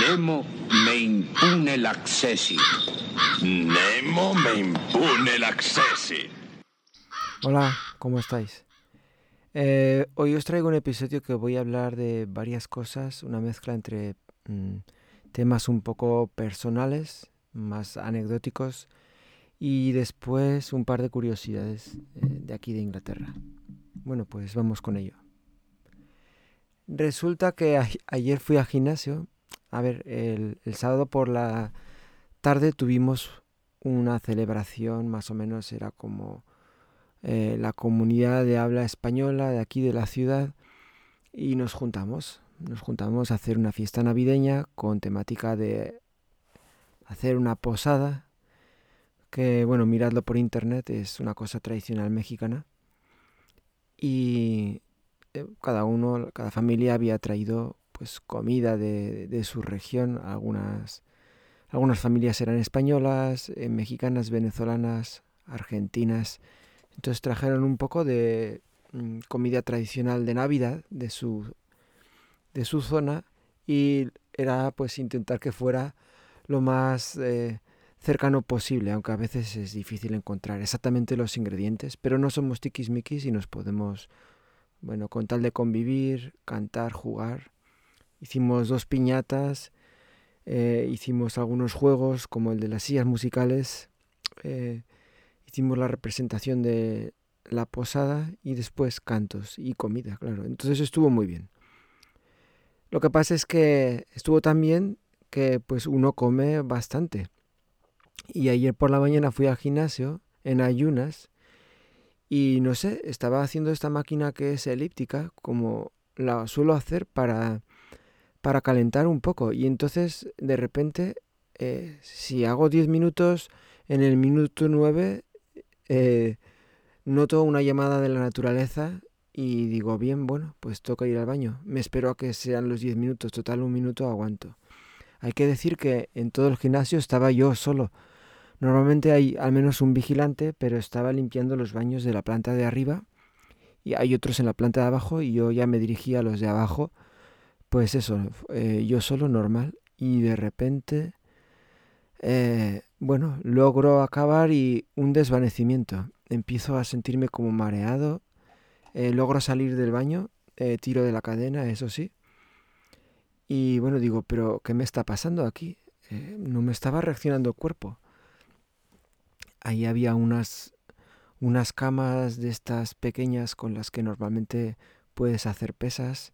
Nemo me impune l'accessi. Nemo me impune l'accessi. Hola, ¿cómo estáis? Eh, hoy os traigo un episodio que voy a hablar de varias cosas, una mezcla entre mm, temas un poco personales, más anecdóticos, y después un par de curiosidades eh, de aquí de Inglaterra. Bueno, pues vamos con ello. Resulta que ayer fui al gimnasio. A ver, el, sábado por la tarde tuvimos una celebración, más o menos era como eh, la comunidad de habla española de aquí de la ciudad y nos juntamos. Nos juntamos a hacer una fiesta navideña con temática de hacer una posada, que bueno, miradlo por internet, es una cosa tradicional mexicana. Y eh, cada uno, cada familia había traído pues comida de, su región. Algunas, algunas familias eran españolas, eh, mexicanas, venezolanas, argentinas. Entonces trajeron un poco de mm, comida tradicional de Navidad de su, de su zona y era pues intentar que fuera lo más eh, cercano posible, aunque a veces es difícil encontrar exactamente los ingredientes, pero no somos tiquismiquis y nos podemos bueno, con tal de convivir, cantar, jugar. Hicimos dos piñatas, eh, hicimos algunos juegos como el de las sillas musicales, eh, hicimos la representación de la posada y después cantos y comida, claro. Entonces estuvo muy bien. Lo que pasa es que estuvo tan bien que pues uno come bastante. Y ayer por la mañana fui al gimnasio en ayunas y no sé, estaba haciendo esta máquina que es elíptica, como la suelo hacer para, para calentar un poco. Y entonces, de repente, eh, si hago 10 minutos, en el minuto 9 eh, noto una llamada de la naturaleza y digo, bien, bueno, pues toca ir al baño. Me espero a que sean los 10 minutos, total un minuto aguanto. Hay que decir que en todo el gimnasio estaba yo solo Normalmente hay al menos un vigilante, pero estaba limpiando los baños de la planta de arriba y hay otros en la planta de abajo y yo ya me dirigía a los de abajo. Pues eso, eh, yo solo normal y de repente, eh, bueno, logro acabar y un desvanecimiento. Empiezo a sentirme como mareado, eh, logro salir del baño, tiro de la cadena, eso sí. Y bueno, digo, pero ¿qué me está pasando aquí? no me estaba reaccionando el cuerpo ahí había unas, unas camas de estas pequeñas con las que normalmente puedes hacer pesas.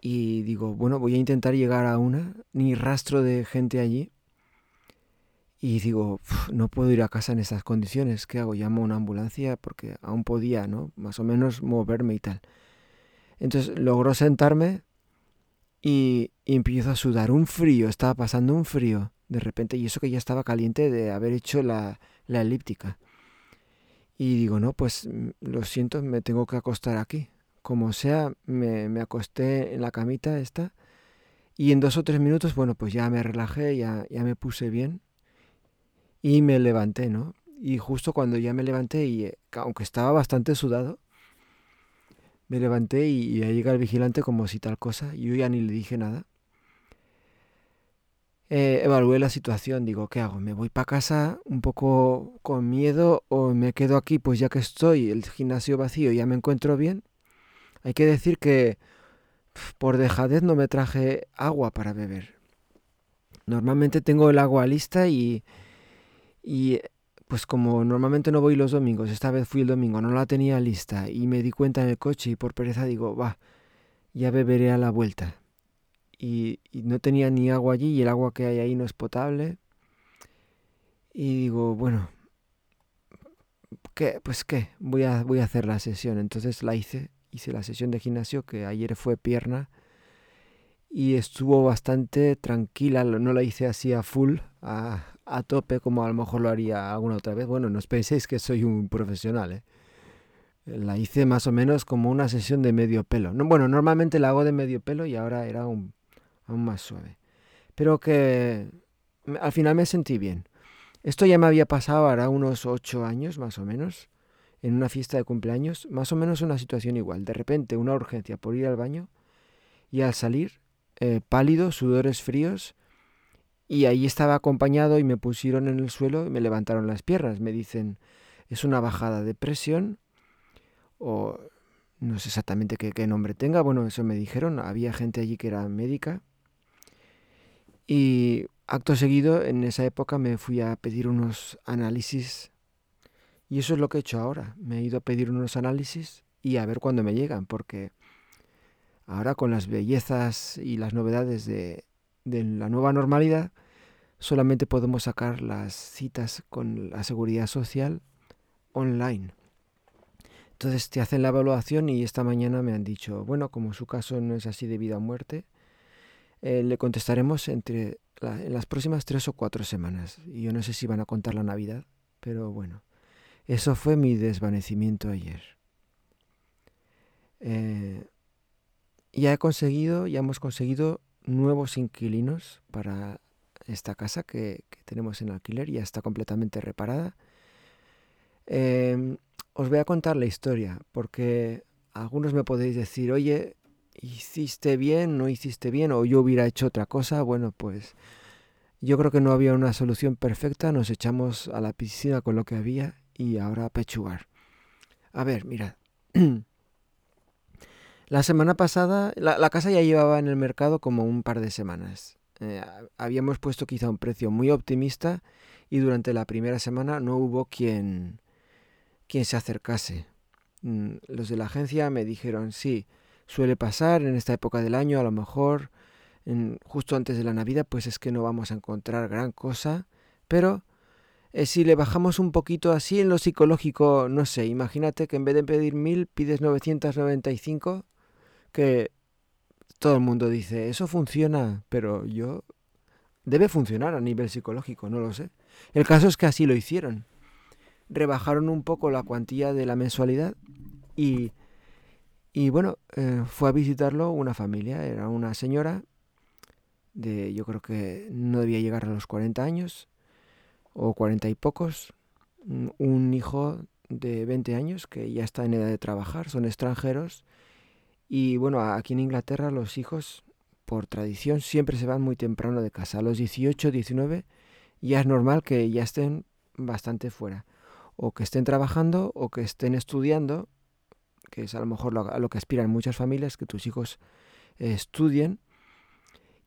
Y digo, bueno, voy a intentar llegar a una, ni rastro de gente allí. Y digo, no puedo ir a casa en estas condiciones. ¿Qué hago? Llamo a una ambulancia porque aún podía, ¿no? Más o menos moverme y tal. Entonces logro sentarme y, y empiezo a sudar. Un frío, estaba pasando un frío de repente. Y eso que ya estaba caliente de haber hecho la, la elíptica. Y digo, no, pues mm, lo siento, me tengo que acostar aquí. Como sea, me, me acosté en la camita esta. Y en dos o tres minutos, bueno, pues ya me relajé, ya, ya me puse bien. Y me levanté, ¿no? Y justo cuando ya me levanté, y eh, aunque estaba bastante sudado, me levanté y, y ahí llega el vigilante como si tal cosa. Yo ya ni le dije nada eh, evalué la situación, digo, ¿qué hago? ¿Me voy para casa un poco con miedo o me quedo aquí? Pues ya que estoy, el gimnasio vacío, ya me encuentro bien. Hay que decir que por dejadez no me traje agua para beber. Normalmente tengo el agua lista y, y pues como normalmente no voy los domingos, esta vez fui el domingo, no la tenía lista y me di cuenta en el coche y por pereza digo, va, ya beberé a la vuelta y, no tenía ni agua allí y el agua que hay ahí no es potable. Y digo, bueno, ¿qué? Pues qué, voy a, voy a hacer la sesión. Entonces la hice, hice la sesión de gimnasio que ayer fue pierna y estuvo bastante tranquila, no la hice así a full, a, a tope como a lo mejor lo haría alguna otra vez. Bueno, no os penséis que soy un profesional, ¿eh? La hice más o menos como una sesión de medio pelo. No, bueno, normalmente la hago de medio pelo y ahora era un, aún más suave. Pero que al final me sentí bien. Esto ya me había pasado ahora unos ocho años más o menos, en una fiesta de cumpleaños, más o menos una situación igual. De repente una urgencia por ir al baño y al salir eh, pálido, sudores fríos, y ahí estaba acompañado y me pusieron en el suelo y me levantaron las piernas. Me dicen, es una bajada de presión, o no sé exactamente qué, qué nombre tenga, bueno, eso me dijeron, había gente allí que era médica. Y acto seguido, en esa época me fui a pedir unos análisis y eso es lo que he hecho ahora. Me he ido a pedir unos análisis y a ver cuándo me llegan, porque ahora con las bellezas y las novedades de, la nueva normalidad, solamente podemos sacar las citas con la seguridad social online. Entonces te hacen la evaluación y esta mañana me han dicho, bueno, como su caso no es así de vida o muerte, eh, le contestaremos entre en las próximas tres o cuatro semanas. Y yo no sé si van a contar la Navidad, pero bueno. Eso fue mi desvanecimiento ayer. Eh, ya he conseguido, ya hemos conseguido nuevos inquilinos para esta casa que, tenemos en alquiler, ya está completamente reparada. Em, os voy a contar la historia, porque algunos me podéis decir, oye, ¿hiciste bien? ¿No hiciste bien? ¿O yo hubiera hecho otra cosa? Bueno, pues yo creo que no había una solución perfecta, nos echamos a la piscina con lo que había y ahora pechugar. A ver, mirad. la semana pasada, la, casa ya llevaba en el mercado como un par de semanas. Eh, habíamos puesto quizá un precio muy optimista y durante la primera semana no hubo quien, quien se acercase. Mm, los de la agencia me dijeron, sí, suele pasar en esta época del año, a lo mejor en, justo antes de la Navidad, pues es que no vamos a encontrar gran cosa, pero eh, si le bajamos un poquito así en lo psicológico, no sé, imagínate que en vez de pedir mil pides 995, que todo el mundo dice, eso funciona, pero yo... Debe funcionar a nivel psicológico, no lo sé. El caso es que así lo hicieron. Rebajaron un poco la cuantía de la mensualidad y, y bueno, eh, fue a visitarlo una familia, era una señora de, yo creo que no debía llegar a los 40 años, o cuarenta y pocos, un hijo de 20 años que ya está en edad de trabajar, son extranjeros. Y bueno, aquí en Inglaterra los hijos, por tradición, siempre se van muy temprano de casa. A los 18, 19 ya es normal que ya estén bastante fuera. O que estén trabajando o que estén estudiando, que es a lo mejor lo, a lo que aspiran muchas familias, que tus hijos estudien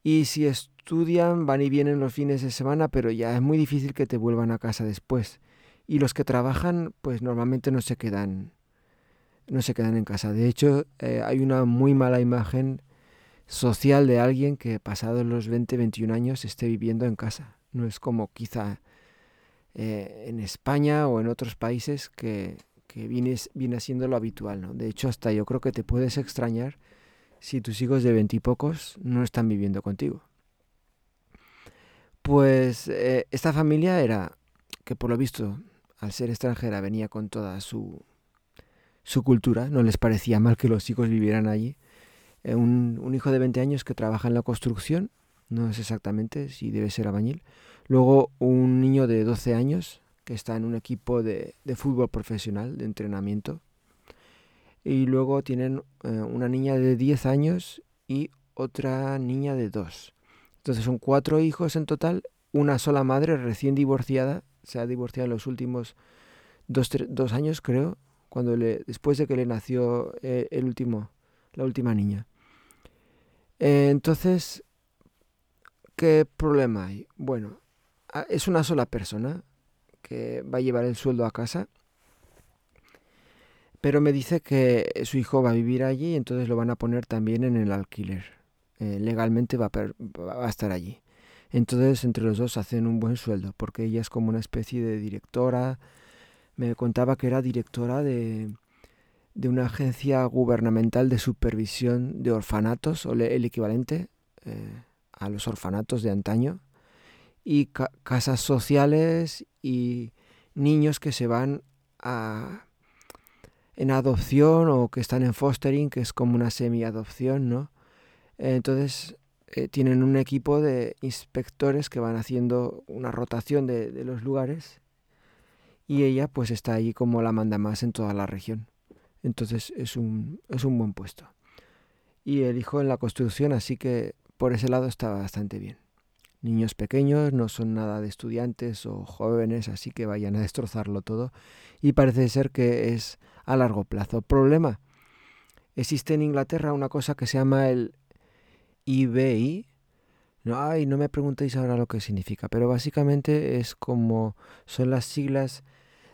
y si estudian, van y vienen los fines de semana, pero ya es muy difícil que te vuelvan a casa después. Y los que trabajan, pues normalmente no se quedan, no se quedan en casa. De hecho, eh, hay una muy mala imagen social de alguien que pasado los 20, 21 años esté viviendo en casa. No es como quizá eh, en España o en otros países que, que viene, viene siendo lo habitual. De hecho, hasta yo creo que te puedes extrañar si tus hijos de veintipocos no están viviendo contigo. Pues eh, esta familia era, que por lo visto, al ser extranjera, venía con toda su, su cultura, no les parecía mal que los hijos vivieran allí. Eh, un, hijo de 20 años que trabaja en la construcción, no es exactamente si debe ser abañil. Luego un niño de 12 años que está en un equipo de, de fútbol profesional, de entrenamiento, y luego tienen eh, una niña de 10 años y otra niña de 2. Entonces son cuatro hijos en total, una sola madre recién divorciada, se ha divorciado en los últimos dos, dos años creo, cuando le, después de que le nació eh, el último, la última niña. Eh, entonces, ¿qué problema hay? Bueno, es una sola persona que va a llevar el sueldo a casa pero me dice que su hijo va a vivir allí y entonces lo van a poner también en el alquiler. Eh, legalmente va a, estar allí. Entonces entre los dos hacen un buen sueldo, porque ella es como una especie de directora. Me contaba que era directora de, de una agencia gubernamental de supervisión de orfanatos, o el equivalente eh, a los orfanatos de antaño, y casas sociales y niños que se van a en adopción o que están en fostering, que es como una semi-adopción, ¿no? Entonces eh, tienen un equipo de inspectores que van haciendo una rotación de, los lugares y ella pues está ahí como la manda más en toda la región. Entonces es un, es un buen puesto. Y el hijo en la construcción, así que por ese lado está bastante bien. Niños pequeños no son nada de estudiantes o jóvenes, así que vayan a destrozarlo todo. Y parece ser que es a largo plazo. Problema. Existe en Inglaterra una cosa que se llama el IBI. No, ay, no me preguntéis ahora lo que significa, pero básicamente es como son las siglas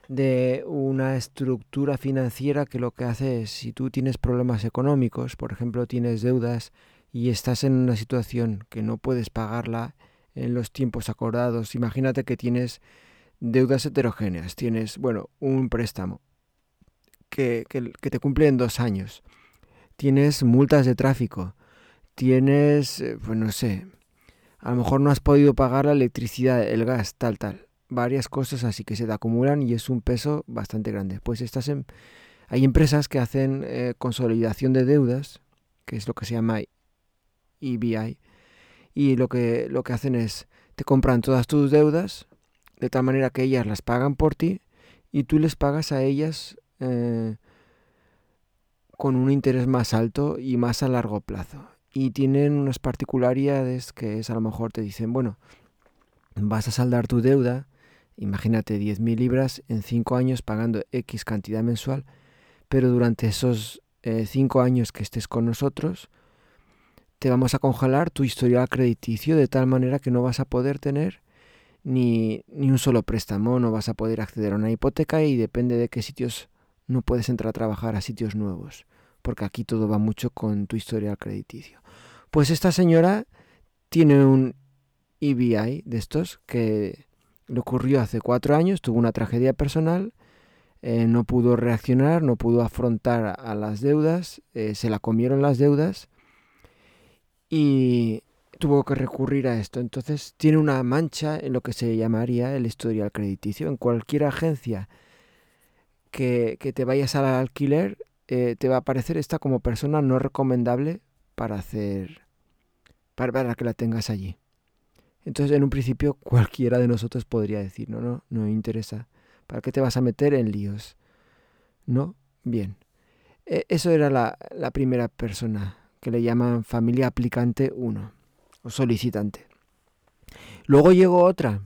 de una estructura financiera que lo que hace es, si tú tienes problemas económicos, por ejemplo, tienes deudas y estás en una situación que no puedes pagarla en los tiempos acordados, imagínate que tienes deudas heterogéneas, tienes, bueno, un préstamo que, que te cumple en dos años, tienes multas de tráfico, tienes, eh, pues no sé, a lo mejor no has podido pagar la electricidad, el gas, tal, tal varias cosas así que se te acumulan y es un peso bastante grande. Pues estás en, hay empresas que hacen eh, consolidación de deudas, que es lo que se llama EBI, y lo que, lo que hacen es te compran todas tus deudas de tal manera que ellas las pagan por ti y tú les pagas a ellas eh, con un interés más alto y más a largo plazo. Y tienen unas particularidades que es a lo mejor te dicen, bueno, vas a saldar tu deuda Imagínate 10.000 libras en 5 años pagando X cantidad mensual, pero durante esos 5 eh, años que estés con nosotros, te vamos a congelar tu historial crediticio de tal manera que no vas a poder tener ni, ni un solo préstamo, no vas a poder acceder a una hipoteca y depende de qué sitios no puedes entrar a trabajar a sitios nuevos, porque aquí todo va mucho con tu historial crediticio. Pues esta señora tiene un EBI de estos que le ocurrió hace cuatro años, tuvo una tragedia personal, eh, no pudo reaccionar, no pudo afrontar a las deudas, eh, se la comieron las deudas y tuvo que recurrir a esto. Entonces tiene una mancha en lo que se llamaría el historial crediticio. En cualquier agencia que, te vayas al alquiler, eh, te va a aparecer esta como persona no recomendable para hacer, para que la tengas allí. Entonces, en un principio, cualquiera de nosotros podría decir, no, no, no me interesa. ¿Para qué te vas a meter en líos? ¿No? Bien. E, eso era la, la primera persona, que le llaman familia aplicante 1, o solicitante. Luego llegó otra,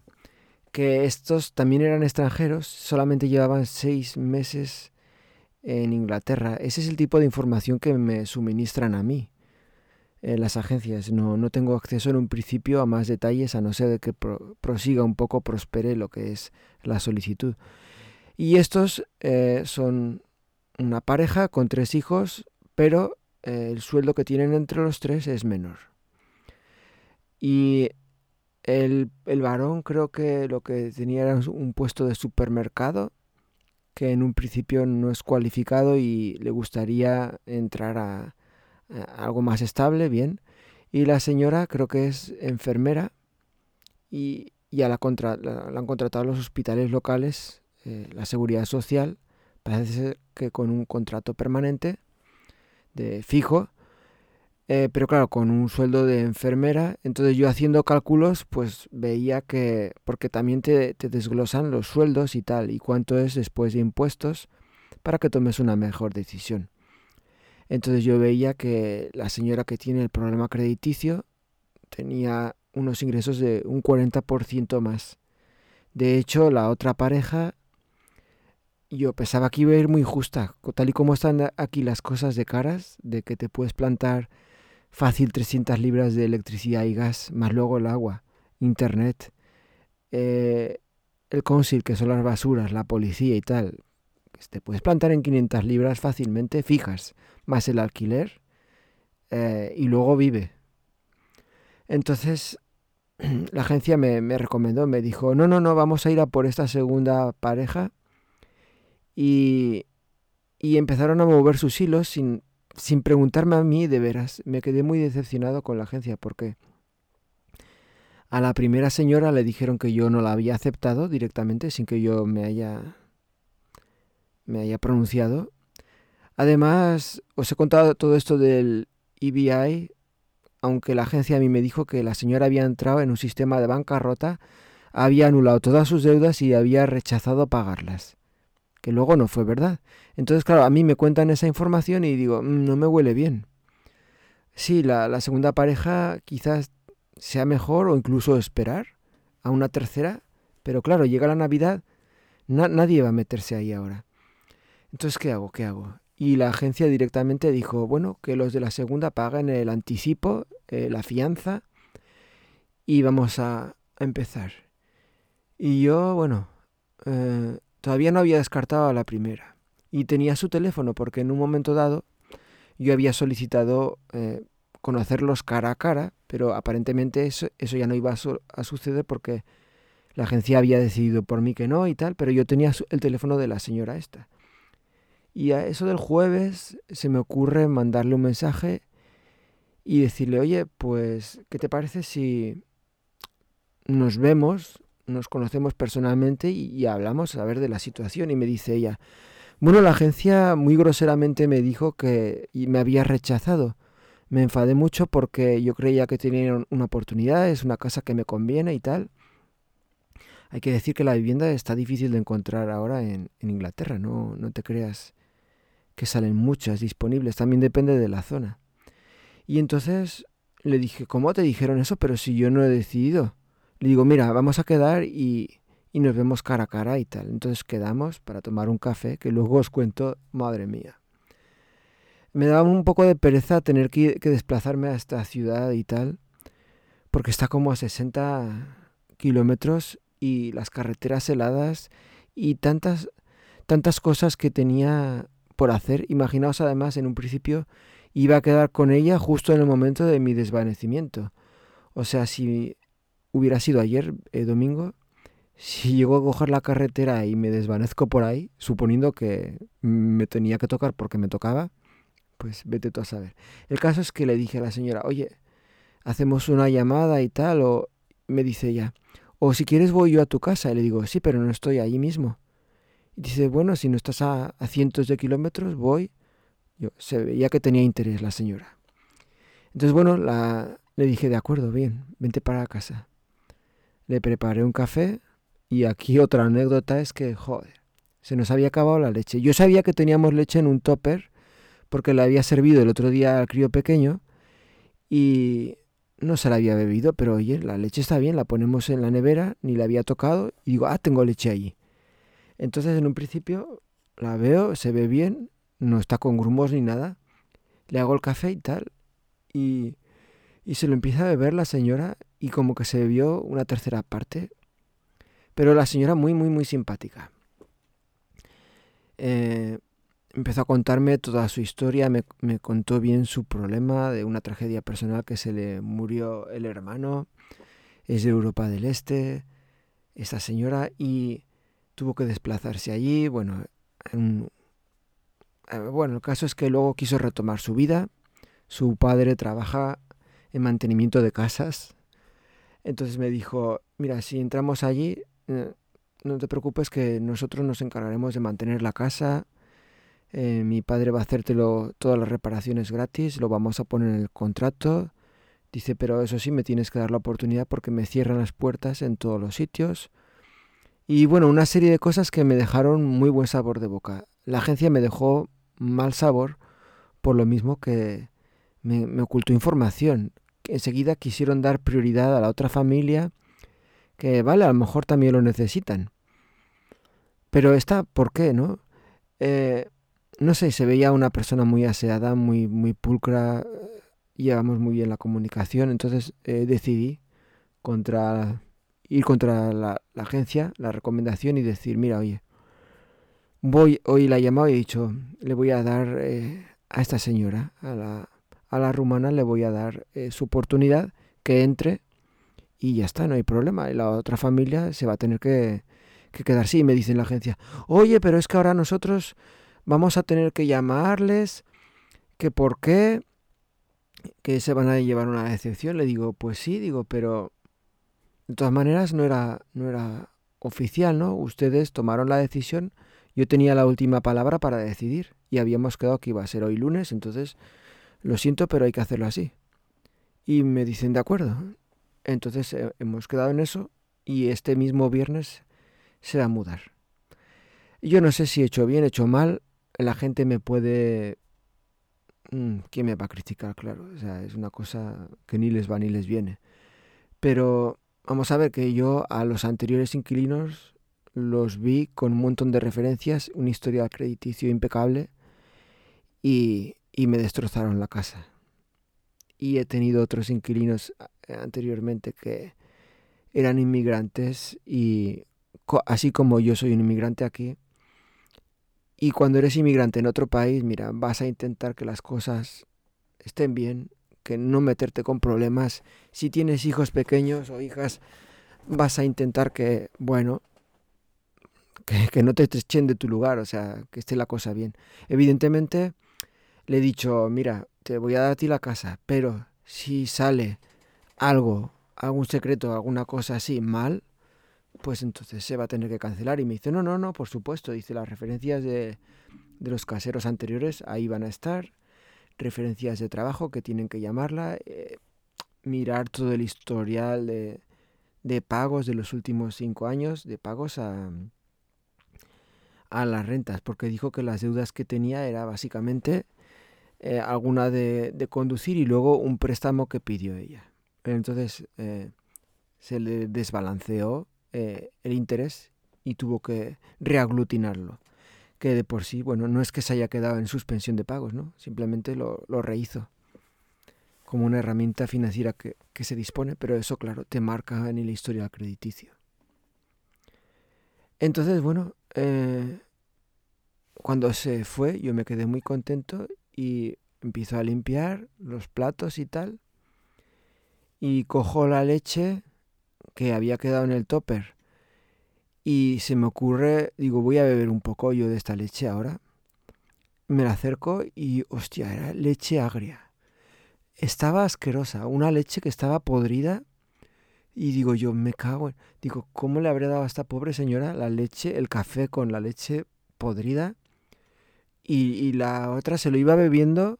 que estos también eran extranjeros, solamente llevaban seis meses en Inglaterra. Ese es el tipo de información que me suministran a mí las agencias. No, no tengo acceso en un principio a más detalles a no ser que prosiga un poco, prospere lo que es la solicitud. Y estos eh, son una pareja con tres hijos, pero eh, el sueldo que tienen entre los tres es menor. Y el, el varón creo que lo que tenía era un puesto de supermercado que en un principio no es cualificado y le gustaría entrar a, algo más estable, bien. Y la señora creo que es enfermera y ya la, contra, la, han contratado los hospitales locales, eh, la seguridad social, parece ser que con un contrato permanente de fijo, eh, pero claro, con un sueldo de enfermera. Entonces yo haciendo cálculos, pues veía que, porque también te, te desglosan los sueldos y tal, y cuánto es después de impuestos, para que tomes una mejor decisión. Entonces yo veía que la señora que tiene el problema crediticio tenía unos ingresos de un 40% más. De hecho, la otra pareja, yo pensaba que iba a ir muy justa, tal y como están aquí las cosas de caras, de que te puedes plantar fácil 300 libras de electricidad y gas, más luego el agua, internet, eh, el council, que son las basuras, la policía y tal. Te puedes plantar en 500 libras fácilmente, fijas más el alquiler eh, y luego vive. Entonces la agencia me, recomendó, me dijo, no, no, no, vamos a ir a por esta segunda pareja. Y, y empezaron a mover sus hilos sin, sin preguntarme a mí de veras. Me quedé muy decepcionado con la agencia porque a la primera señora le dijeron que yo no la había aceptado directamente sin que yo me haya me haya pronunciado Además, os he contado todo esto del EBI, aunque la agencia a mí me dijo que la señora había entrado en un sistema de bancarrota, había anulado todas sus deudas y había rechazado pagarlas. Que luego no fue verdad. Entonces, claro, a mí me cuentan esa información y digo, mm, no me huele bien. sí, la, segunda pareja quizás sea mejor o incluso esperar a una tercera, pero claro, llega la Navidad, nadie va a meterse ahí ahora. Entonces, ¿qué hago? ¿Qué hago? Y la agencia directamente dijo, bueno, que los de la segunda paguen el anticipo, eh, la fianza, y vamos a, empezar. Y yo, bueno, eh, todavía no había descartado a la primera. Y tenía su teléfono porque en un momento dado yo había solicitado eh, conocerlos cara a cara, pero aparentemente eso, eso ya no iba a, suceder porque la agencia había decidido por mí que no y tal, pero yo tenía el teléfono de la señora esta. Y a eso del jueves se me ocurre mandarle un mensaje y decirle, oye, pues, ¿qué te parece si nos vemos, nos conocemos personalmente y, hablamos a ver de la situación? Y me dice ella, bueno, la agencia muy groseramente me dijo que me había rechazado. Me enfadé mucho porque yo creía que tenía una oportunidad, es una casa que me conviene y tal. Hay que decir que la vivienda está difícil de encontrar ahora en, en Inglaterra, no, no te creas que salen muchas disponibles, también depende de la zona. Y entonces le dije, ¿cómo te dijeron eso? Pero si yo no he decidido. Le digo, mira, vamos a quedar y, y nos vemos cara a cara y tal. Entonces quedamos para tomar un café, que luego os cuento, madre mía. Me daba un poco de pereza tener que, desplazarme a esta ciudad y tal, porque está como a 60 kilómetros y las carreteras heladas y tantas, tantas cosas que tenía por hacer. Imaginaos además en un principio iba a quedar con ella justo en el momento de mi desvanecimiento. O sea, si hubiera sido ayer eh, domingo, si llego a coger la carretera y me desvanezco por ahí, suponiendo que me tenía que tocar porque me tocaba, pues vete tú a saber. El caso es que le dije a la señora, oye, hacemos una llamada y tal, o me dice ella, o si quieres voy yo a tu casa. Y le digo, sí, pero no estoy ahí mismo. Y dice, bueno, si no estás a, cientos de kilómetros, voy. Yo, se veía que tenía interés la señora. Entonces, bueno, la, le dije, de acuerdo, bien, vente para casa. Le preparé un café y aquí otra anécdota es que, joder, se nos había acabado la leche. Yo sabía que teníamos leche en un topper porque la había servido el otro día al crío pequeño y no se la había bebido, pero oye, la leche está bien, la ponemos en la nevera, ni la había tocado y digo, ah, tengo leche allí. Entonces en un principio la veo, se ve bien, no está con grumos ni nada. Le hago el café y tal. Y, y se lo empieza a beber la señora y como que se bebió una tercera parte. Pero la señora muy, muy, muy simpática. Eh, empezó a contarme toda su historia, me, me, contó bien su problema de una tragedia personal que se le murió el hermano, es de Europa del Este, esta señora, y tuvo que desplazarse allí, bueno, eh, bueno, el caso es que luego quiso retomar su vida, su padre trabaja en mantenimiento de casas, entonces me dijo, mira, si entramos allí, eh, no te preocupes que nosotros nos encargaremos de mantener la casa, eh, mi padre va a hacértelo todas las reparaciones gratis, lo vamos a poner en el contrato, dice, pero eso sí, me tienes que dar la oportunidad porque me cierran las puertas en todos los sitios, y bueno, una serie de cosas que me dejaron muy buen sabor de boca. La agencia me dejó mal sabor por lo mismo que me, ocultó información. Enseguida quisieron dar prioridad a la otra familia que, vale, a lo mejor también lo necesitan. Pero esta, ¿por qué, no? Eh, no sé, se veía una persona muy aseada, muy, muy pulcra, llevamos muy bien la comunicación, entonces eh, decidí contra ir contra la, agencia, la recomendación y decir, mira, oye, voy, hoy la he llamado y he dicho, le voy a dar eh, a esta señora, a la, a la rumana, le voy a dar eh, su oportunidad, que entre y ya está, no hay problema. Y la otra familia se va a tener que, que quedar así. Y me dice la agencia, oye, pero es que ahora nosotros vamos a tener que llamarles, que por qué, que se van a llevar una decepción. Le digo, pues sí, digo, pero de todas maneras, no era, no era oficial, ¿no? Ustedes tomaron la decisión, yo tenía la última palabra para decidir y habíamos quedado que iba a ser hoy lunes, entonces lo siento, pero hay que hacerlo así. Y me dicen, de acuerdo. Entonces eh, hemos quedado en eso y este mismo viernes se va a mudar. Yo no sé si he hecho bien, he hecho mal, la gente me puede mm, ¿quién me va a criticar? Claro, es una cosa que ni les va ni les viene. Pero vamos a ver que yo a los anteriores inquilinos los vi con un montón de referencias, un historial crediticio impecable y, y me destrozaron la casa. Y he tenido otros inquilinos eh, anteriormente que eran inmigrantes y así como yo soy un inmigrante aquí, y cuando eres inmigrante en otro país, mira, vas a intentar que las cosas estén bien, que no meterte con problemas. Si tienes hijos pequeños o hijas, vas a intentar que, bueno, que, no te echen de tu lugar, o sea, que esté la cosa bien. Evidentemente, le he dicho, mira, te voy a dar a ti la casa, pero si sale algo, algún secreto, alguna cosa así mal, pues entonces se va a tener que cancelar. Y me dice, no, no, no, por supuesto, dice las referencias de, de los caseros anteriores, ahí van a estar, referencias de trabajo que tienen que llamarla, eh, mirar todo el historial de, de, pagos de los últimos cinco años, de pagos a, a las rentas, porque dijo que las deudas que tenía era básicamente eh, alguna de, de, conducir y luego un préstamo que pidió ella. Entonces eh, se le desbalanceó eh, el interés y tuvo que reaglutinarlo. Que de por sí, bueno, no es que se haya quedado en suspensión de pagos, ¿no? Simplemente lo, lo rehizo como una herramienta financiera que, que, se dispone, pero eso, claro, te marca en la historia crediticio. Entonces, bueno, cuando se fue, yo me quedé muy contento y empiezo a limpiar los platos y tal. Y cojo la leche que había quedado en el topper y se me ocurre, digo, voy a beber un poco yo de esta leche ahora. Me la acerco y, hostia, era leche agria. Estaba asquerosa, una leche que estaba podrida. Y digo yo, me cago en... Digo, ¿cómo le habría dado a esta pobre señora la leche, el café con la leche podrida? Y, y la otra se lo iba bebiendo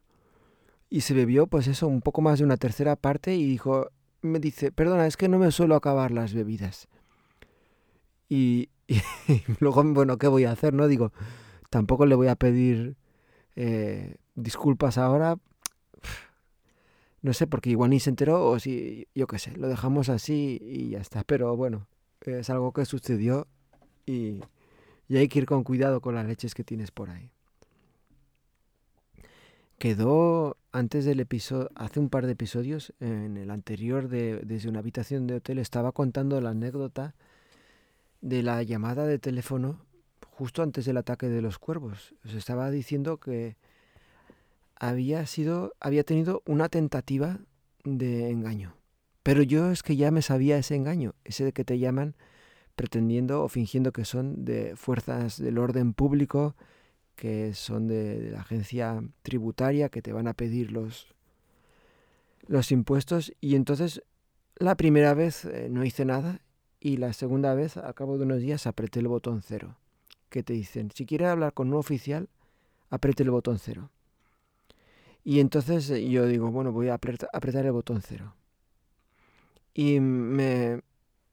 y se bebió, pues eso, un poco más de una tercera parte y dijo, me dice, perdona, es que no me suelo acabar las bebidas. Y, luego, bueno, ¿qué voy a hacer? No digo, tampoco le voy a pedir eh, disculpas ahora. No sé, porque igual ni se enteró o si, yo qué sé, lo dejamos así y ya está. Pero bueno, es algo que sucedió y, y hay que ir con cuidado con las leches que tienes por ahí. Quedó antes del episodio, hace un par de episodios, en el anterior de desde una habitación de hotel, estaba contando la anécdota de la llamada de teléfono justo antes del ataque de los cuervos. Os estaba diciendo que había sido, había tenido una tentativa de engaño. Pero yo es que ya me sabía ese engaño, ese de que te llaman pretendiendo o fingiendo que son de fuerzas del orden público, que son de, la agencia tributaria, que te van a pedir los, los impuestos. Y entonces la primera vez eh, no hice nada y la segunda vez, al cabo de unos días, apreté el botón cero. Que te dicen, si quieres hablar con un oficial, apriete el botón cero. Y entonces eh, yo digo, bueno, voy a apretar el botón cero. Y me,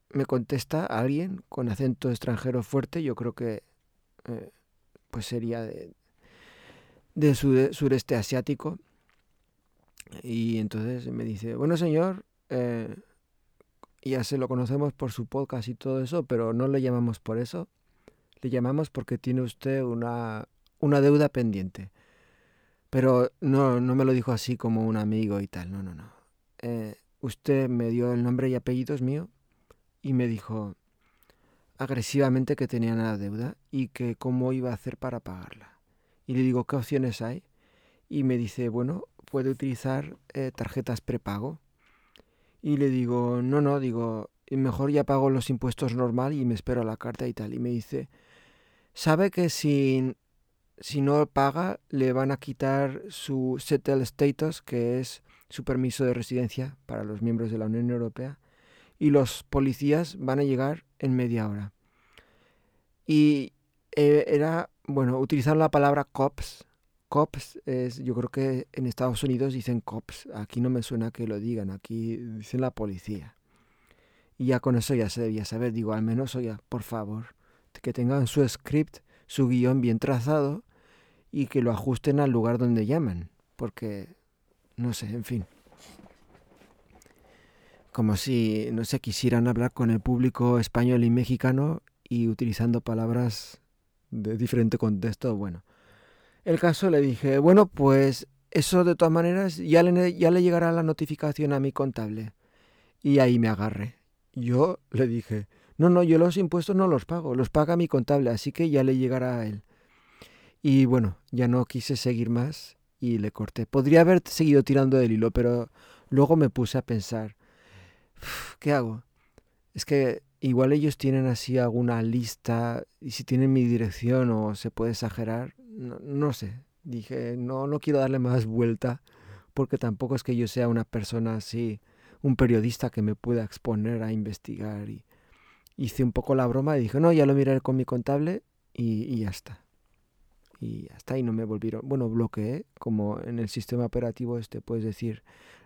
me contesta alguien con acento extranjero fuerte, yo creo que eh, pues sería de, de sureste asiático. Y entonces me dice, bueno señor, eh, ya se lo conocemos por su podcast y todo eso, pero no le llamamos por eso. Le llamamos porque tiene usted una, una deuda pendiente. Pero no, no me lo dijo así como un amigo y tal, no, no, no. Eh, usted me dio el nombre y apellidos mío y me dijo agresivamente que tenía una deuda y que cómo iba a hacer para pagarla. Y le digo, ¿qué opciones hay? Y me dice, bueno, puede utilizar eh, tarjetas prepago y le digo, no, no, digo, mejor ya pago los impuestos normal y me espero la carta y tal. Y me dice, sabe que si, si no paga le van a quitar su settle status, que es su permiso de residencia para los miembros de la Unión Europea, y los policías van a llegar en media hora. Y eh, era, bueno, utilizar la palabra cops, cops es, yo creo que en Estados Unidos dicen cops, aquí no me suena que lo digan, aquí dicen la policía. Y ya con eso ya se debía saber, digo, al menos, oye, por favor, que tengan su script, su guion bien trazado y que lo ajusten al lugar donde llaman, porque, no sé, en fin. Como si, no sé, quisieran hablar con el público español y mexicano y utilizando palabras de diferente contexto, bueno. El caso le dije, bueno, pues eso de todas maneras ya le, ya le llegará la notificación a mi contable. Y ahí me agarré. Yo le dije, no, no, yo los impuestos no los pago, los paga mi contable, así que ya le llegará a él. Y bueno, ya no quise seguir más y le corté. Podría haber seguido tirando del hilo, pero luego me puse a pensar, ¿qué hago? Es que igual ellos tienen así alguna lista y si tienen mi dirección o se puede exagerar, no, no sé. Dije, no, no quiero darle más vuelta porque tampoco es que yo sea una persona así, un periodista que me pueda exponer a investigar y hice un poco la broma y dije, no, ya lo miraré con mi contable y, y ya está. Y hasta ahí no me volvieron. Bueno, bloqueé, como en el sistema operativo este puedes decir,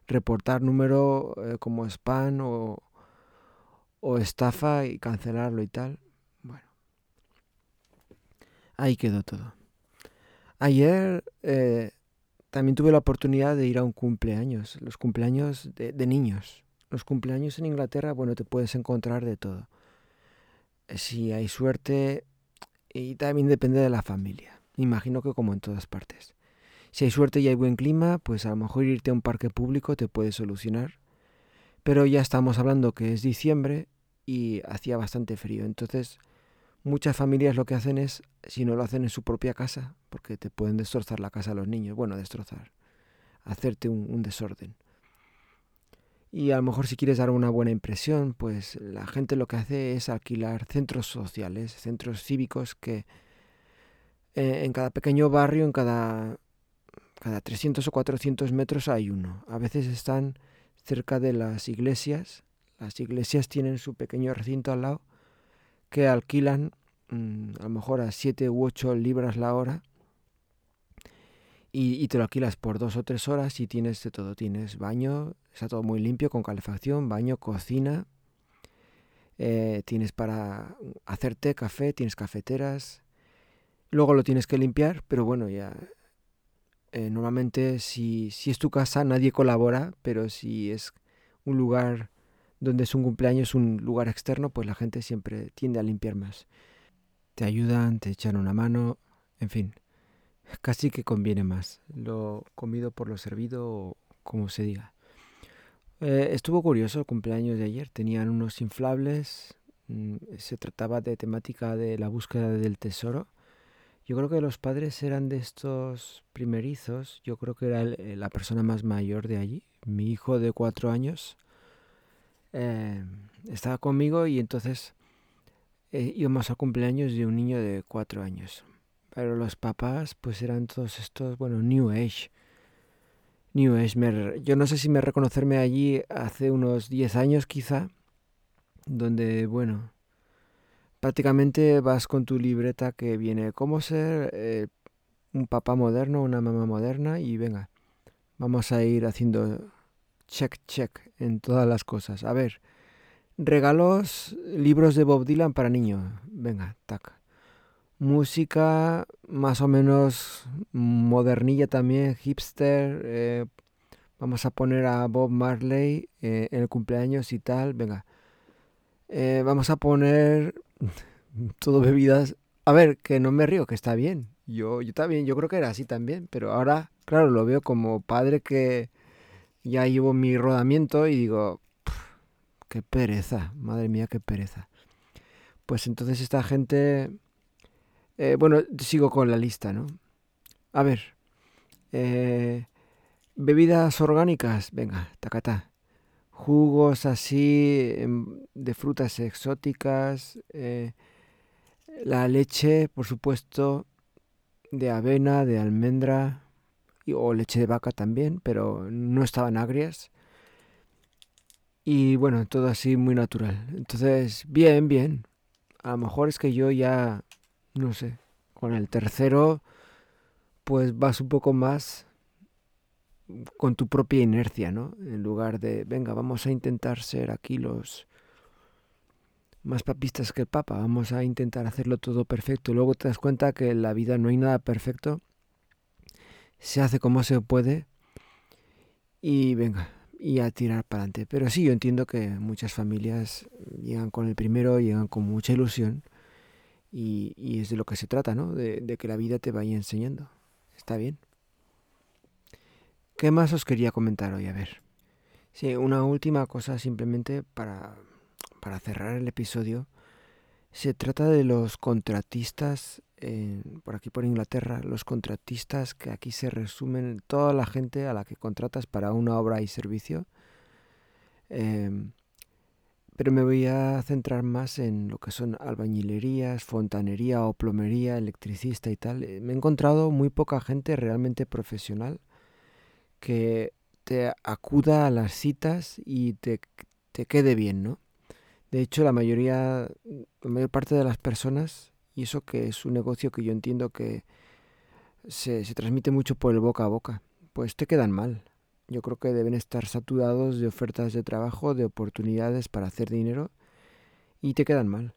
reportar número eh, como spam o, o estafa y cancelarlo y tal. Bueno, ahí quedó todo. Ayer eh, también tuve la oportunidad de ir a un cumpleaños, los cumpleaños de, de, niños. Los cumpleaños en Inglaterra, bueno, te puedes encontrar de todo. Eh, si hay suerte, y también depende de la familia. Imagino que como en todas partes. Si hay suerte y hay buen clima, pues a lo mejor irte a un parque público te puede solucionar. Pero ya estamos hablando que es diciembre y hacía bastante frío. Entonces, muchas familias lo que hacen es, si no lo hacen en su propia casa, porque te pueden destrozar la casa a los niños, bueno, destrozar, hacerte un, un desorden. Y a lo mejor si quieres dar una buena impresión, pues la gente lo que hace es alquilar centros sociales, centros cívicos que eh, en cada pequeño barrio, en cada, cada 300 o 400 metros hay uno. A veces están cerca de las iglesias. Las iglesias tienen su pequeño recinto al lado que alquilan mmm, a lo mejor a 7 u 8 libras la hora y, y, te lo alquilas por dos o tres horas y tienes de todo. Tienes baño, está todo muy limpio con calefacción, baño, cocina. Eh, tienes para hacerte café, tienes cafeteras. Luego lo tienes que limpiar, pero bueno, ya eh, normalmente si, si es tu casa nadie colabora, pero si es un lugar donde es un cumpleaños, un lugar externo, pues la gente siempre tiende a limpiar más. Te ayudan, te echan una mano, en fin casi que conviene más lo comido por lo servido como se diga. Eh, estuvo curioso el cumpleaños de ayer. Tenían unos inflables. Mmm, se trataba de temática de la búsqueda del tesoro. Yo creo que los padres eran de estos primerizos. Yo creo que era el, la persona más mayor de allí. Mi hijo de cuatro años eh, estaba conmigo y entonces eh, íbamos a cumpleaños de un niño de cuatro años. Pero los papás, pues eran todos estos, bueno, New Age. New Age. Me, yo no sé si me reconocerme allí hace unos 10 años quizá, donde, bueno, prácticamente vas con tu libreta que viene cómo ser eh, un papá moderno, una mamá moderna y venga, vamos a ir haciendo check, check en todas las cosas. A ver, regalos, libros de Bob Dylan para niños. Venga, tac música más o menos modernilla también, hipster. Eh, vamos a poner a Bob Marley eh, en el cumpleaños y tal. Venga. Vamos a poner todo bebidas. A ver, que no me río, que está bien. Yo, yo también, yo creo que era así también. Pero ahora, claro, lo veo como padre que ya llevo mi rodamiento y digo, qué pereza, madre mía, qué pereza. Pues entonces esta gente eh, bueno, sigo con la lista, ¿no? A ver. Eh, bebidas orgánicas, venga, tacata. Jugos así em, de frutas exóticas. Eh, la leche, por supuesto, de avena, de almendra y, o leche de vaca también, pero no estaban agrias. Y bueno, todo así muy natural. Entonces, bien, bien. A lo mejor es que yo ya no sé, con el tercero pues vas un poco más con tu propia inercia, ¿no? En lugar de, venga, vamos a intentar ser aquí los más papistas que el Papa, vamos a intentar hacerlo todo perfecto. Luego te das cuenta que en la vida no hay nada perfecto, se hace como se puede y venga, y a tirar para adelante. Pero sí, yo entiendo que muchas familias llegan con el primero, llegan con mucha ilusión y, es de lo que se trata, ¿no? De, que la vida te vaya enseñando. Está bien. ¿Qué más os quería comentar hoy? A ver. Sí, una última cosa simplemente para, para cerrar el episodio. Se trata de los contratistas por aquí por Inglaterra, los contratistas, que aquí se resumen toda la gente a la que contratas para una obra y servicio. Em, pero me voy a centrar más en lo que son albañilerías, fontanería o plomería, electricista y tal. Me he encontrado muy poca gente realmente profesional que te acuda a las citas y te, te quede bien, ¿no? De hecho, la mayoría, la mayor parte de las personas y eso que es un negocio que yo entiendo que se, transmite mucho por el boca a boca, pues te quedan mal. Yo creo que deben estar saturados de ofertas de trabajo, de oportunidades para hacer dinero y te quedan mal.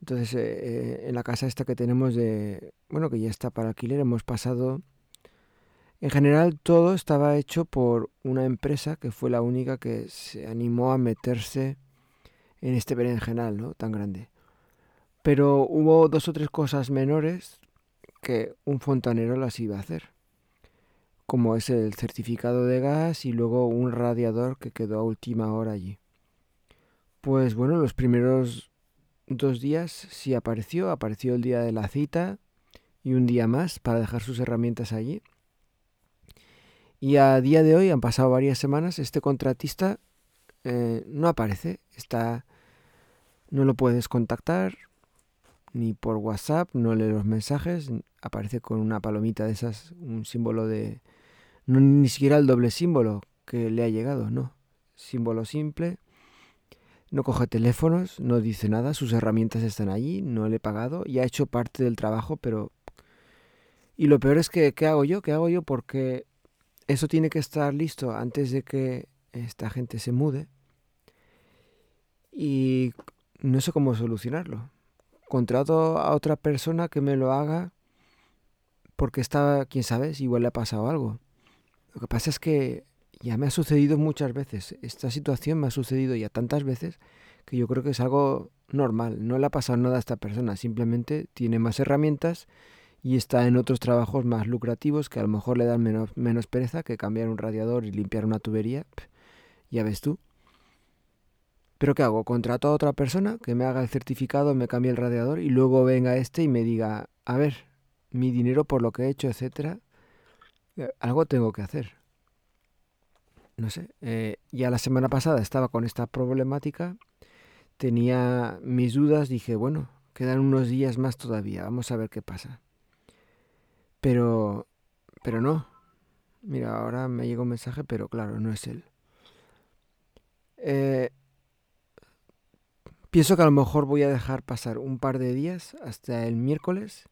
Entonces, eh, eh, en la casa esta que tenemos de, bueno, que ya está para alquiler, hemos pasado, en general todo estaba hecho por una empresa que fue la única que se animó a meterse en este berenjenal, ¿no? Tan grande. Pero hubo dos o tres cosas menores que un fontanero las iba a hacer, como es el certificado de gas y luego un radiador que quedó a última hora allí. Pues bueno, los primeros dos días sí apareció, apareció el día de la cita y un día más para dejar sus herramientas allí. Y a día de hoy, han pasado varias semanas, este contratista eh, no aparece, está, no lo puedes contactar, ni por WhatsApp, no lee los mensajes, aparece con una palomita de esas, un símbolo de... No, ni siquiera el doble símbolo que le ha llegado, no. Símbolo simple. No coge teléfonos, no dice nada, sus herramientas están allí, no le he pagado y ha hecho parte del trabajo, pero... Y lo peor es que, ¿qué hago yo? ¿Qué hago yo? Porque eso tiene que estar listo antes de que esta gente se mude. Y no sé cómo solucionarlo contrato a otra persona que me lo haga porque está, quién sabe, igual le ha pasado algo. Lo que pasa es que ya me ha sucedido muchas veces. Esta situación me ha sucedido ya tantas veces que yo creo que es algo normal. No le ha pasado nada a esta persona, simplemente tiene más herramientas y está en otros trabajos más lucrativos que a lo mejor le dan menos, menos pereza que cambiar un radiador y limpiar una tubería. Ya ves tú. Pero ¿qué hago? Contrato a otra persona que me haga el certificado, me cambie el radiador y luego venga este y me diga, a ver, mi dinero por lo que he hecho, etcétera, eh, algo tengo que hacer. No sé, eh, ya la semana pasada estaba con esta problemática, tenía mis dudas, dije, bueno, quedan unos días más todavía, vamos a ver qué pasa. Pero, pero no. Mira, ahora me llega un mensaje, pero claro, no es él. Eh, Pienso que a lo mejor voy a dejar pasar un par de días hasta el miércoles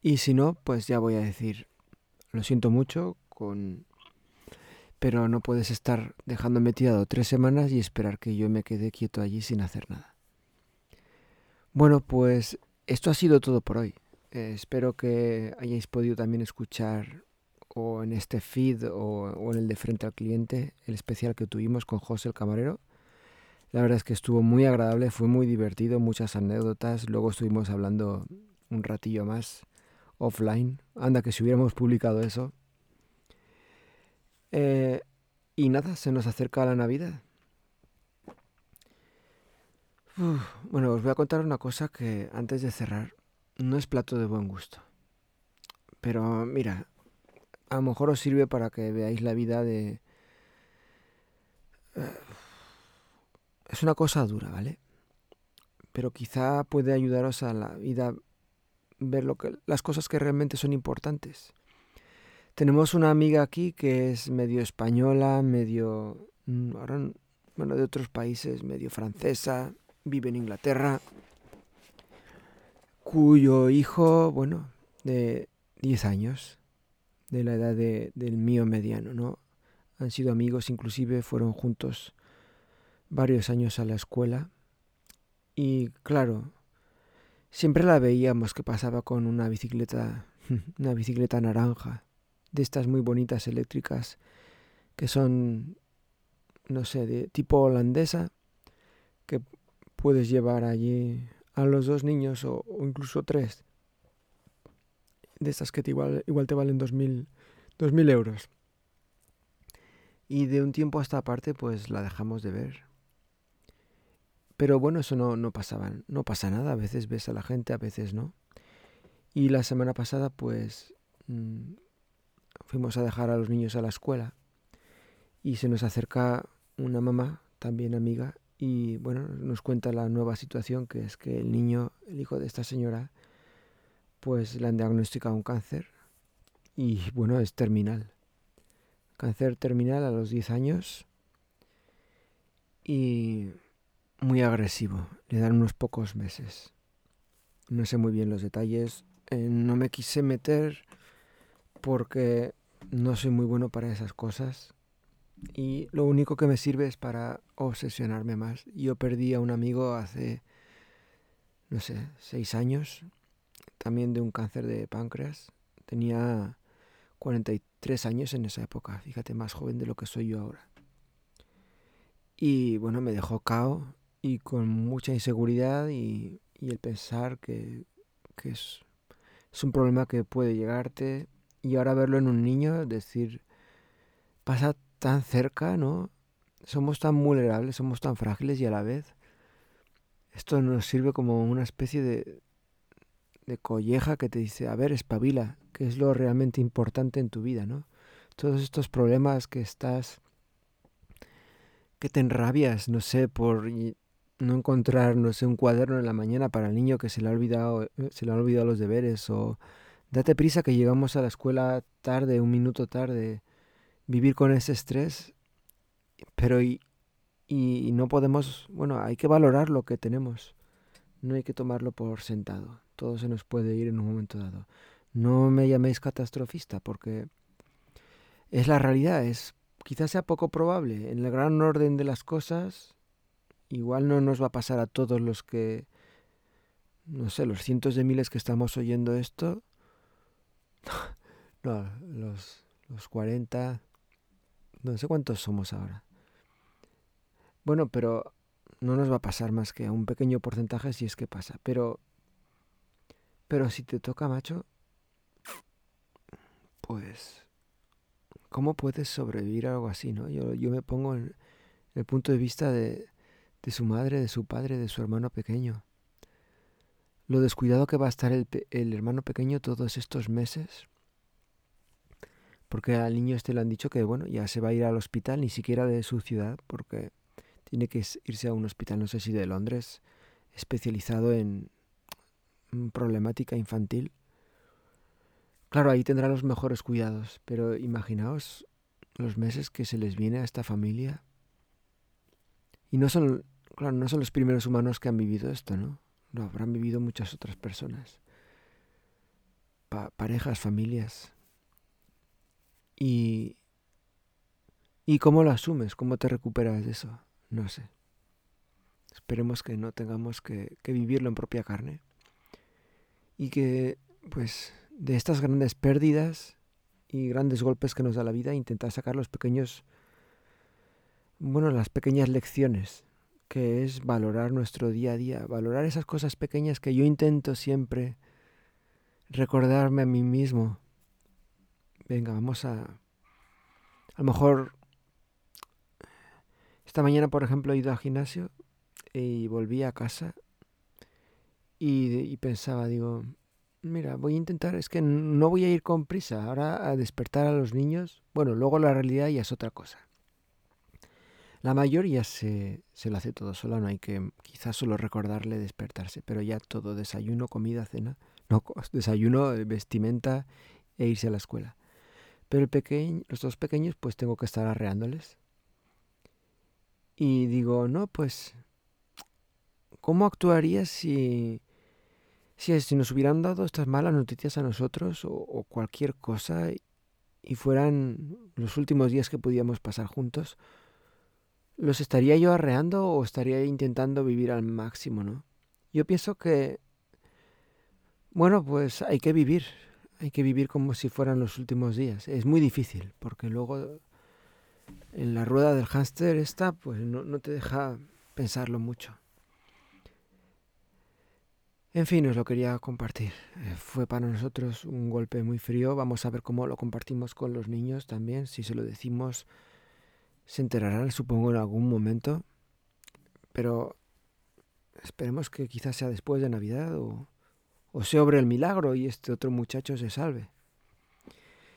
y si no, pues ya voy a decir, lo siento mucho, con... pero no puedes estar dejándome tirado tres semanas y esperar que yo me quede quieto allí sin hacer nada. Bueno, pues esto ha sido todo por hoy. Eh, espero que hayáis podido también escuchar o en este feed o, en el de frente al cliente el especial que tuvimos con José el camarero la verdad es que estuvo muy agradable, fue muy divertido, muchas anécdotas. Luego estuvimos hablando un ratillo más offline. Anda, que si hubiéramos publicado eso. Eh, y nada, se nos acerca la Navidad. bueno, os voy a contar una cosa que antes de cerrar no es plato de buen gusto. Pero mira, a lo mejor os sirve para que veáis la vida de... Eh, es una cosa dura, ¿vale? Pero quizá puede ayudaros a la vida ver lo que, las cosas que realmente son importantes. Tenemos una amiga aquí que es medio española, medio, mm, bueno, de otros países, medio francesa, vive en Inglaterra, cuyo hijo, bueno, de 10 años, de la edad de, del mío mediano, ¿no? Han sido amigos, inclusive fueron juntos varios años a la escuela y claro, siempre la veíamos que pasaba con una bicicleta, una bicicleta naranja de estas muy bonitas eléctricas que son, no sé, de tipo holandesa, que puedes llevar allí a los dos niños o, incluso tres. De estas que te igual, igual te valen 2.000 mil euros. Y de un tiempo a esta parte pues la dejamos de ver. Pero bueno, eso no, no pasaba, no pasa nada. A veces ves a la gente, a veces no. Y la semana pasada pues mm, fuimos a dejar a los niños a la escuela y se nos acerca una mamá, también amiga, y bueno, nos cuenta la nueva situación que es que el niño, el hijo de esta señora, pues le han diagnosticado un cáncer y bueno, es terminal. Cáncer terminal a los 10 años y muy agresivo. Le dan unos pocos meses. No sé muy bien los detalles. Eh, no me quise meter porque no soy muy bueno para esas cosas y lo único que me sirve es para obsesionarme más. Yo perdí a un amigo hace, no sé, seis años, también de un cáncer de páncreas. Tenía 43 años en esa época, fíjate, más joven de lo que soy yo ahora. Y bueno, me dejó cao y con mucha inseguridad y, el pensar que, es, es un problema que puede llegarte y ahora verlo en un niño, decir, pasa tan cerca, ¿no? Somos tan vulnerables, somos tan frágiles y a la vez esto nos sirve como una especie de, de colleja que te dice, a ver, espabila, que es lo realmente importante en tu vida, ¿no? Todos estos problemas que estás, que te enrabias, no sé, por no encontrar, no sé, un cuaderno en la mañana para el niño que se le ha olvidado, eh, se le han olvidado los deberes, o date prisa que llegamos a la escuela tarde, un minuto tarde, vivir con ese estrés, pero y, y no podemos, bueno, hay que valorar lo que tenemos, no hay que tomarlo por sentado, todo se nos puede ir en un momento dado. No me llaméis catastrofista porque es la realidad, es quizás sea poco probable, en el gran orden de las cosas, igual no nos va a pasar a todos los que, no sé, los cientos de miles que estamos oyendo esto, no, los, los 40, no sé cuántos somos ahora. Bueno, pero no nos va a pasar más que a un pequeño porcentaje si es que pasa. Pero, pero si te toca, macho, pues, ¿cómo puedes sobrevivir a algo así, no? Yo, yo me pongo en el punto de vista de, de su madre, de su padre, de su hermano pequeño. Lo descuidado que va a estar el, el hermano pequeño todos estos meses porque al niño este le han dicho que bueno, ya se va a ir al hospital, ni siquiera de su ciudad, porque tiene que irse a un hospital, no sé si de Londres, especializado en problemática infantil. Claro, ahí tendrá los mejores cuidados, pero imaginaos los meses que se les viene a esta familia. Y no son, claro, no son los primeros humanos que han vivido esto, ¿no? Lo habrán vivido muchas otras personas. parejas, familias. Y, ¿Y cómo lo asumes? ¿Cómo te recuperas de eso? No sé. Esperemos que no tengamos que, vivirlo en propia carne. Y que, pues, de estas grandes pérdidas y grandes golpes que nos da la vida, intentar sacar los pequeños, bueno, las pequeñas lecciones, que es valorar nuestro día a día, valorar esas cosas pequeñas que yo intento siempre recordarme a mí mismo venga, vamos a... A lo mejor... Esta mañana, por ejemplo, he ido al gimnasio y volví a casa y, pensaba, digo, mira, voy a intentar, es que no voy a ir con prisa ahora a despertar a los niños. Bueno, luego la realidad ya es otra cosa. La mayoría se, se lo hace todo solo, no hay que quizás solo recordarle despertarse, pero ya todo, desayuno, comida, cena, no, desayuno, vestimenta e irse a la escuela. Pero pequeño, los dos pequeños, pues tengo que estar arreándoles. Y digo, no, pues, ¿cómo actuaría si, si, si nos hubieran dado estas malas noticias a nosotros o, cualquier cosa y fueran los últimos días que podíamos pasar juntos? ¿Los estaría yo arreando o estaría intentando vivir al máximo, no? Yo pienso que, bueno, pues hay que vivir, hay que vivir como si fueran los últimos días. Es muy difícil, porque luego en la rueda del hámster esta, pues no, te deja pensarlo mucho. En fin, os lo quería compartir. Eh, fue para nosotros un golpe muy frío. Vamos a ver cómo lo compartimos con los niños también. Si se lo decimos, se enterarán, supongo, en algún momento. Pero esperemos que quizás sea después de Navidad o, o se obre el milagro y este otro muchacho se salve.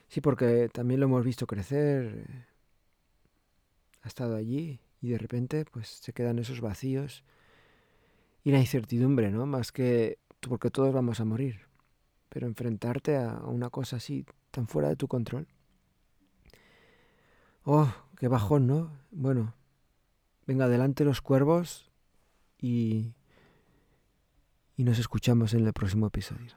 Sí, porque también lo hemos visto crecer. Ha estado allí y de repente pues se quedan esos vacíos y la incertidumbre, ¿no? Más que porque todos vamos a morir. Pero enfrentarte a una cosa así tan fuera de tu control. Oh, qué bajón, ¿no? Bueno, venga adelante los cuervos y, y nos escuchamos en el próximo episodio.